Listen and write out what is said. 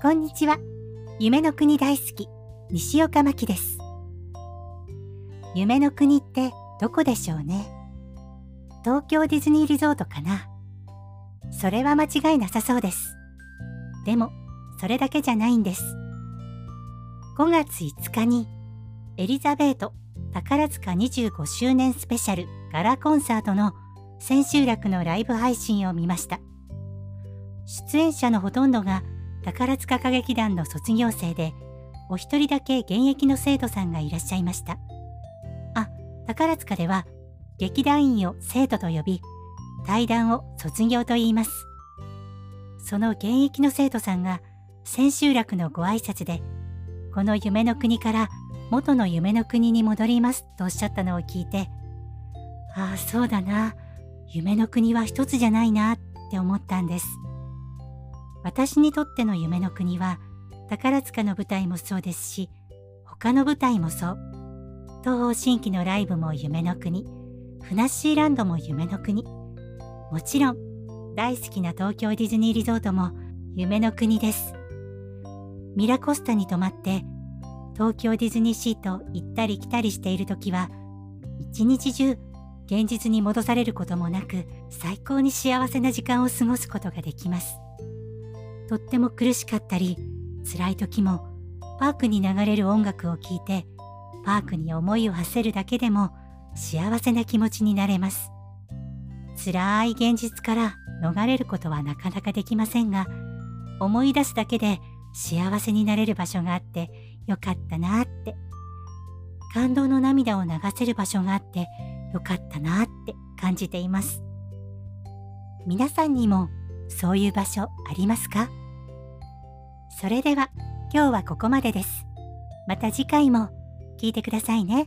こんにちは。夢の国大好き、西岡真希です。夢の国ってどこでしょうね？東京ディズニーリゾートかな？それは間違いなさそうです。でも、それだけじゃないんです。5月5日に、エリザベート宝塚25周年スペシャルガラコンサートの千秋楽のライブ配信を見ました。出演者のほとんどが宝塚歌劇団の卒業生で、お一人だけ現役の生徒さんがいらっしゃいました。あ、宝塚では劇団員を生徒と呼び、対談を卒業と言います。その現役の生徒さんが千秋楽のご挨拶で、この夢の国から元の夢の国に戻りますとおっしゃったのを聞いて、ああ、そうだな。夢の国は一つじゃないなって思ったんです。私にとっての夢の国は宝塚の舞台もそうですし他の舞台もそう。東方神起のライブも夢の国ふなっしーランドも夢の国。もちろん大好きな東京ディズニーリゾートも夢の国です。ミラコスタに泊まって東京ディズニーシート行ったり来たりしている時は一日中現実に戻されることもなく最高に幸せな時間を過ごすことができます。とっても苦しかったり辛い時もパークに流れる音楽を聴いてパークに思いを馳せるだけでも幸せな気持ちになれます。辛い現実から逃れることはなかなかできませんが思い出すだけで幸せになれる場所があってよかったなって感動の涙を流せる場所があってよかったなって感じています皆さんにもそういう場所ありますか？それでは今日はここまでです。また次回も聞いてくださいね。